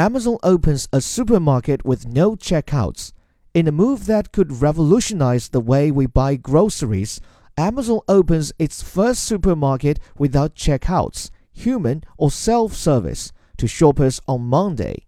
Amazon opens a supermarket with no checkouts. In a move that could revolutionize the way we buy groceries, Amazon opens its first supermarket without checkouts, human or self service, to shoppers on Monday.